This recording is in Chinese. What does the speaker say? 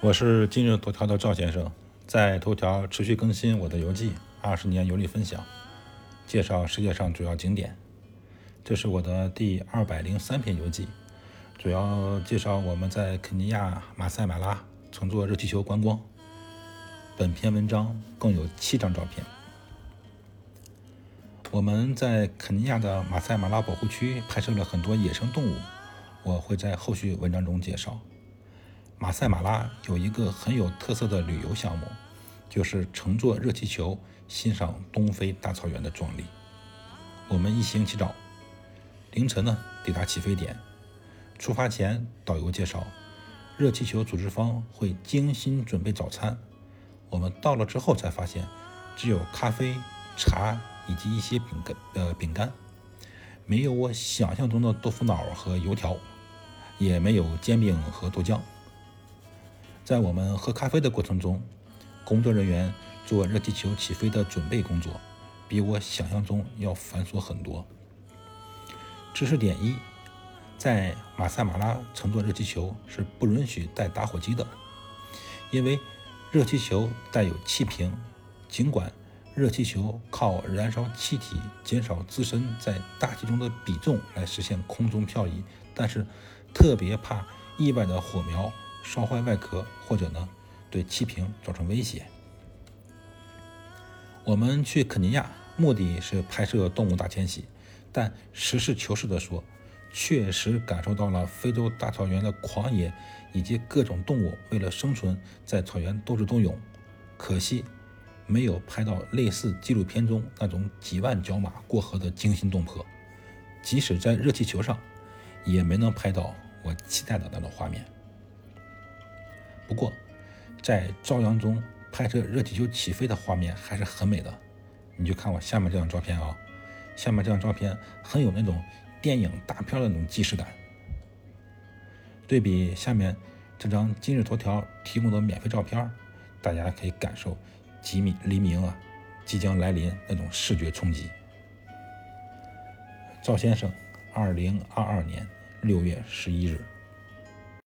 我是今日头条的赵先生，在头条持续更新我的游记，二十年游历分享，介绍世界上主要景点。这是我的第二百零三篇游记，主要介绍我们在肯尼亚马赛马拉乘坐热气球观光。本篇文章共有七张照片。我们在肯尼亚的马赛马拉保护区拍摄了很多野生动物，我会在后续文章中介绍。马赛马拉有一个很有特色的旅游项目，就是乘坐热气球欣赏东非大草原的壮丽。我们一行起早，凌晨呢抵达起飞点。出发前，导游介绍，热气球组织方会精心准备早餐。我们到了之后才发现，只有咖啡、茶以及一些饼干呃饼干，没有我想象中的豆腐脑和油条，也没有煎饼和豆浆。在我们喝咖啡的过程中，工作人员做热气球起飞的准备工作，比我想象中要繁琐很多。知识点一：在马萨马拉乘坐热气球是不允许带打火机的，因为热气球带有气瓶。尽管热气球靠燃烧气体减少自身在大气中的比重来实现空中漂移，但是特别怕意外的火苗。烧坏外壳，或者呢对气瓶造成威胁。我们去肯尼亚目的是拍摄动物大迁徙，但实事求是地说，确实感受到了非洲大草原的狂野，以及各种动物为了生存在草原斗智斗勇。可惜没有拍到类似纪录片中那种几万角马过河的惊心动魄，即使在热气球上，也没能拍到我期待的那种画面。不过，在朝阳中拍摄热气球起飞的画面还是很美的。你就看我下面这张照片啊，下面这张照片很有那种电影大片的那种既视感。对比下面这张今日头条提供的免费照片，大家可以感受吉米黎明啊即将来临那种视觉冲击。赵先生，二零二二年六月十一日。